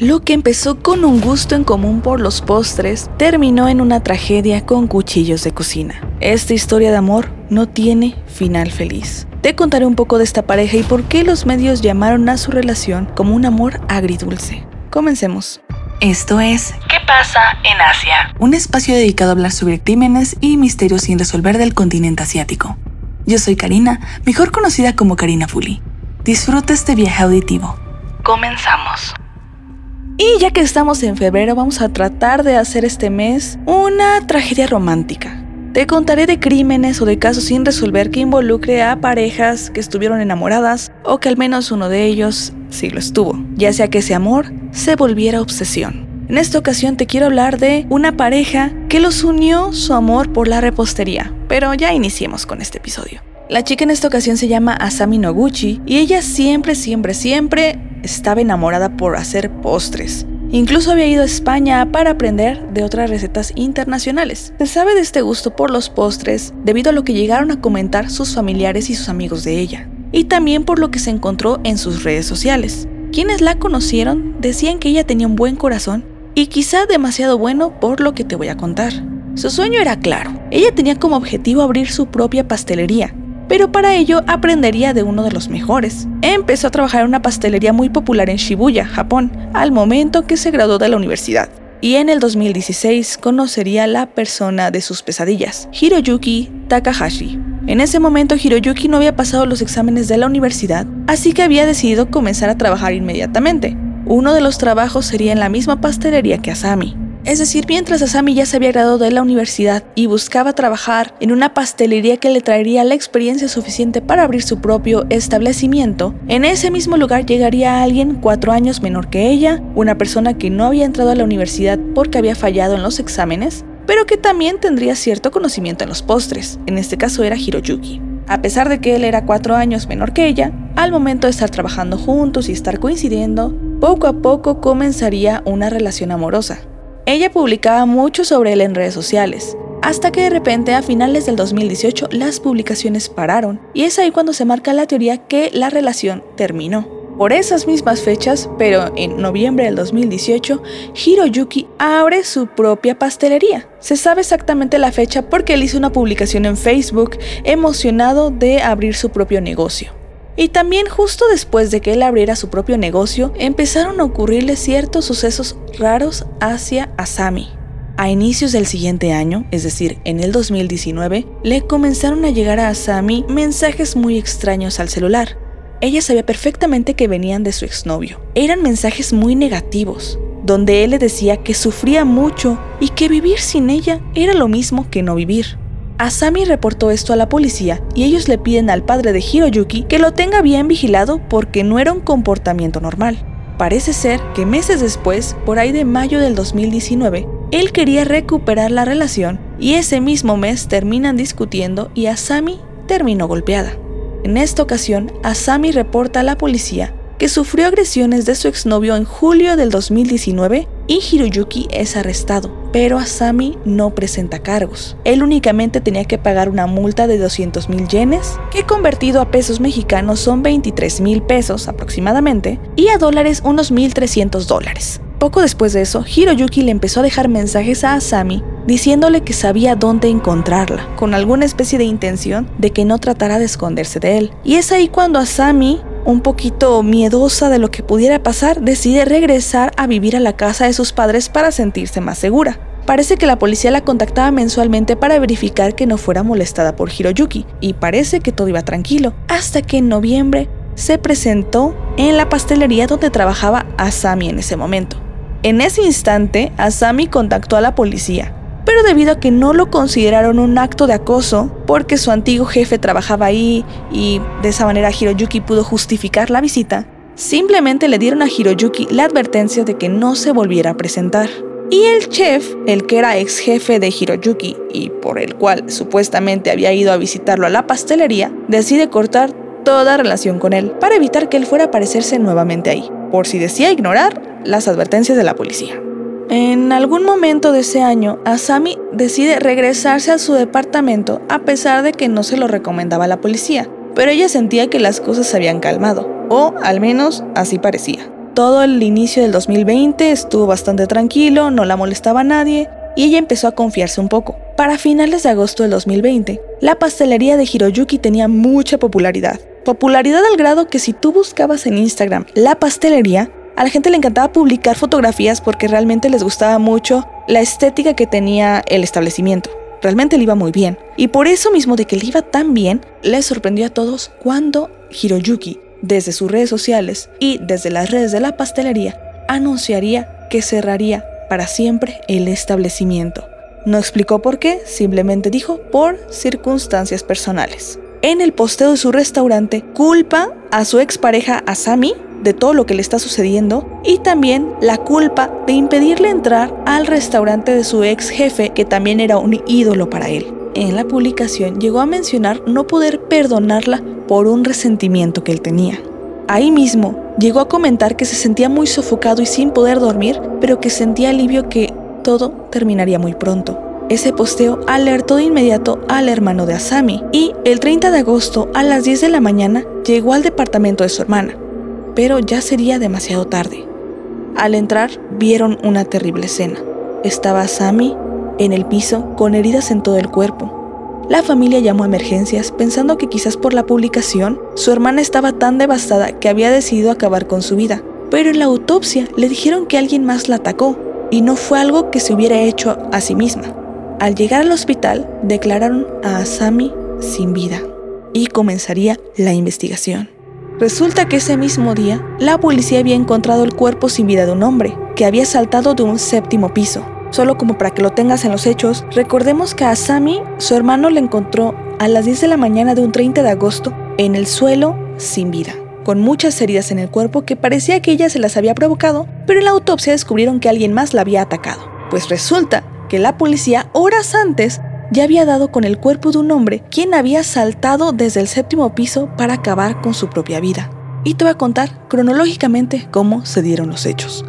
Lo que empezó con un gusto en común por los postres terminó en una tragedia con cuchillos de cocina. Esta historia de amor no tiene final feliz. Te contaré un poco de esta pareja y por qué los medios llamaron a su relación como un amor agridulce. Comencemos. Esto es ¿Qué pasa en Asia? Un espacio dedicado a hablar sobre crímenes y misterios sin resolver del continente asiático. Yo soy Karina, mejor conocida como Karina Fuli. Disfruta este viaje auditivo. Comenzamos. Y ya que estamos en febrero, vamos a tratar de hacer este mes una tragedia romántica. Te contaré de crímenes o de casos sin resolver que involucre a parejas que estuvieron enamoradas o que al menos uno de ellos sí lo estuvo, ya sea que ese amor se volviera obsesión. En esta ocasión te quiero hablar de una pareja que los unió su amor por la repostería, pero ya iniciemos con este episodio. La chica en esta ocasión se llama Asami Noguchi y ella siempre, siempre, siempre estaba enamorada por hacer postres. Incluso había ido a España para aprender de otras recetas internacionales. Se sabe de este gusto por los postres debido a lo que llegaron a comentar sus familiares y sus amigos de ella, y también por lo que se encontró en sus redes sociales. Quienes la conocieron decían que ella tenía un buen corazón y quizá demasiado bueno por lo que te voy a contar. Su sueño era claro, ella tenía como objetivo abrir su propia pastelería, pero para ello aprendería de uno de los mejores. Empezó a trabajar en una pastelería muy popular en Shibuya, Japón, al momento que se graduó de la universidad. Y en el 2016 conocería la persona de sus pesadillas, Hiroyuki Takahashi. En ese momento Hiroyuki no había pasado los exámenes de la universidad, así que había decidido comenzar a trabajar inmediatamente. Uno de los trabajos sería en la misma pastelería que Asami. Es decir, mientras Asami ya se había graduado de la universidad y buscaba trabajar en una pastelería que le traería la experiencia suficiente para abrir su propio establecimiento, en ese mismo lugar llegaría alguien cuatro años menor que ella, una persona que no había entrado a la universidad porque había fallado en los exámenes, pero que también tendría cierto conocimiento en los postres, en este caso era Hiroyuki. A pesar de que él era cuatro años menor que ella, al momento de estar trabajando juntos y estar coincidiendo, poco a poco comenzaría una relación amorosa. Ella publicaba mucho sobre él en redes sociales, hasta que de repente a finales del 2018 las publicaciones pararon y es ahí cuando se marca la teoría que la relación terminó. Por esas mismas fechas, pero en noviembre del 2018, Hiroyuki abre su propia pastelería. Se sabe exactamente la fecha porque él hizo una publicación en Facebook emocionado de abrir su propio negocio. Y también justo después de que él abriera su propio negocio, empezaron a ocurrirle ciertos sucesos raros hacia Asami. A inicios del siguiente año, es decir, en el 2019, le comenzaron a llegar a Asami mensajes muy extraños al celular. Ella sabía perfectamente que venían de su exnovio. Eran mensajes muy negativos, donde él le decía que sufría mucho y que vivir sin ella era lo mismo que no vivir. Asami reportó esto a la policía y ellos le piden al padre de Hiroyuki que lo tenga bien vigilado porque no era un comportamiento normal. Parece ser que meses después, por ahí de mayo del 2019, él quería recuperar la relación y ese mismo mes terminan discutiendo y Asami terminó golpeada. En esta ocasión, Asami reporta a la policía que sufrió agresiones de su exnovio en julio del 2019 y Hiroyuki es arrestado, pero Asami no presenta cargos. Él únicamente tenía que pagar una multa de 200 mil yenes, que convertido a pesos mexicanos son 23 mil pesos aproximadamente, y a dólares unos 1.300 dólares. Poco después de eso, Hiroyuki le empezó a dejar mensajes a Asami diciéndole que sabía dónde encontrarla, con alguna especie de intención de que no tratara de esconderse de él. Y es ahí cuando Asami un poquito miedosa de lo que pudiera pasar, decide regresar a vivir a la casa de sus padres para sentirse más segura. Parece que la policía la contactaba mensualmente para verificar que no fuera molestada por Hiroyuki, y parece que todo iba tranquilo, hasta que en noviembre se presentó en la pastelería donde trabajaba Asami en ese momento. En ese instante, Asami contactó a la policía, pero debido a que no lo consideraron un acto de acoso, porque su antiguo jefe trabajaba ahí y de esa manera Hiroyuki pudo justificar la visita, simplemente le dieron a Hiroyuki la advertencia de que no se volviera a presentar. Y el chef, el que era ex jefe de Hiroyuki y por el cual supuestamente había ido a visitarlo a la pastelería, decide cortar toda relación con él para evitar que él fuera a aparecerse nuevamente ahí, por si decía ignorar las advertencias de la policía. En algún momento de ese año, Asami decide regresarse a su departamento a pesar de que no se lo recomendaba la policía, pero ella sentía que las cosas se habían calmado, o al menos así parecía. Todo el inicio del 2020 estuvo bastante tranquilo, no la molestaba a nadie y ella empezó a confiarse un poco. Para finales de agosto del 2020, la pastelería de Hiroyuki tenía mucha popularidad. Popularidad al grado que si tú buscabas en Instagram la pastelería, a la gente le encantaba publicar fotografías porque realmente les gustaba mucho la estética que tenía el establecimiento. Realmente le iba muy bien. Y por eso mismo de que le iba tan bien, les sorprendió a todos cuando Hiroyuki, desde sus redes sociales y desde las redes de la pastelería, anunciaría que cerraría para siempre el establecimiento. No explicó por qué, simplemente dijo por circunstancias personales. En el posteo de su restaurante, culpa a su expareja Asami de todo lo que le está sucediendo y también la culpa de impedirle entrar al restaurante de su ex jefe que también era un ídolo para él. En la publicación llegó a mencionar no poder perdonarla por un resentimiento que él tenía. Ahí mismo llegó a comentar que se sentía muy sofocado y sin poder dormir, pero que sentía alivio que todo terminaría muy pronto. Ese posteo alertó de inmediato al hermano de Asami y el 30 de agosto a las 10 de la mañana llegó al departamento de su hermana pero ya sería demasiado tarde. Al entrar vieron una terrible escena. Estaba Sammy en el piso con heridas en todo el cuerpo. La familia llamó a emergencias pensando que quizás por la publicación su hermana estaba tan devastada que había decidido acabar con su vida. Pero en la autopsia le dijeron que alguien más la atacó y no fue algo que se hubiera hecho a sí misma. Al llegar al hospital declararon a Asami sin vida y comenzaría la investigación. Resulta que ese mismo día, la policía había encontrado el cuerpo sin vida de un hombre, que había saltado de un séptimo piso. Solo como para que lo tengas en los hechos, recordemos que a Sami, su hermano, le encontró a las 10 de la mañana de un 30 de agosto en el suelo sin vida, con muchas heridas en el cuerpo que parecía que ella se las había provocado, pero en la autopsia descubrieron que alguien más la había atacado. Pues resulta que la policía horas antes ya había dado con el cuerpo de un hombre quien había saltado desde el séptimo piso para acabar con su propia vida. Y te voy a contar cronológicamente cómo se dieron los hechos.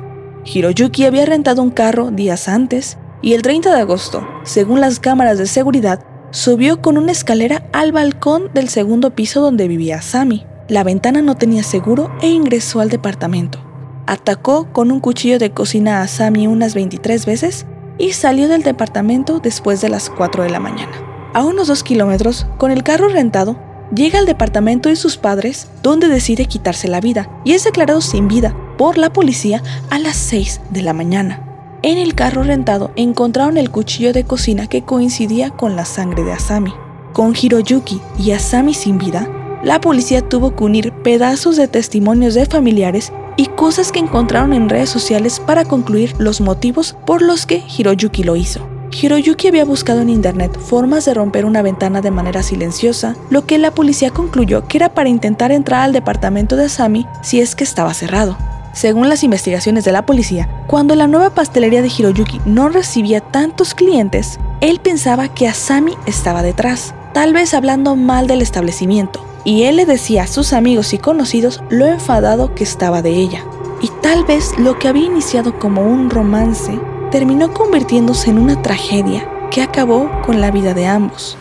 Hiroyuki había rentado un carro días antes y el 30 de agosto, según las cámaras de seguridad, subió con una escalera al balcón del segundo piso donde vivía Sami. La ventana no tenía seguro e ingresó al departamento. Atacó con un cuchillo de cocina a Sami unas 23 veces y salió del departamento después de las 4 de la mañana. A unos dos kilómetros, con el carro rentado, llega al departamento de sus padres, donde decide quitarse la vida y es declarado sin vida por la policía a las 6 de la mañana. En el carro rentado encontraron el cuchillo de cocina que coincidía con la sangre de Asami. Con Hiroyuki y Asami sin vida, la policía tuvo que unir pedazos de testimonios de familiares y cosas que encontraron en redes sociales para concluir los motivos por los que Hiroyuki lo hizo. Hiroyuki había buscado en internet formas de romper una ventana de manera silenciosa, lo que la policía concluyó que era para intentar entrar al departamento de Asami si es que estaba cerrado. Según las investigaciones de la policía, cuando la nueva pastelería de Hiroyuki no recibía tantos clientes, él pensaba que Asami estaba detrás, tal vez hablando mal del establecimiento y él le decía a sus amigos y conocidos lo enfadado que estaba de ella. Y tal vez lo que había iniciado como un romance terminó convirtiéndose en una tragedia que acabó con la vida de ambos.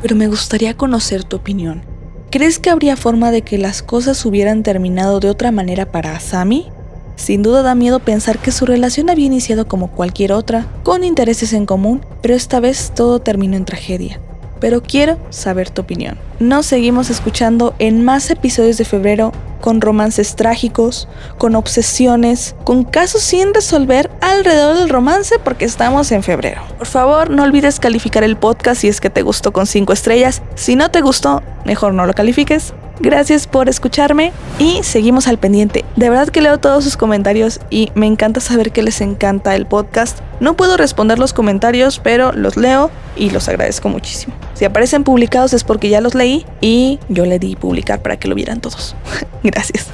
Pero me gustaría conocer tu opinión. ¿Crees que habría forma de que las cosas hubieran terminado de otra manera para Asami? Sin duda da miedo pensar que su relación había iniciado como cualquier otra, con intereses en común, pero esta vez todo terminó en tragedia pero quiero saber tu opinión. Nos seguimos escuchando en más episodios de febrero con romances trágicos, con obsesiones, con casos sin resolver alrededor del romance porque estamos en febrero. Por favor, no olvides calificar el podcast si es que te gustó con 5 estrellas. Si no te gustó, mejor no lo califiques. Gracias por escucharme y seguimos al pendiente. De verdad que leo todos sus comentarios y me encanta saber que les encanta el podcast. No puedo responder los comentarios, pero los leo y los agradezco muchísimo. Si aparecen publicados es porque ya los leí y yo le di publicar para que lo vieran todos. Gracias.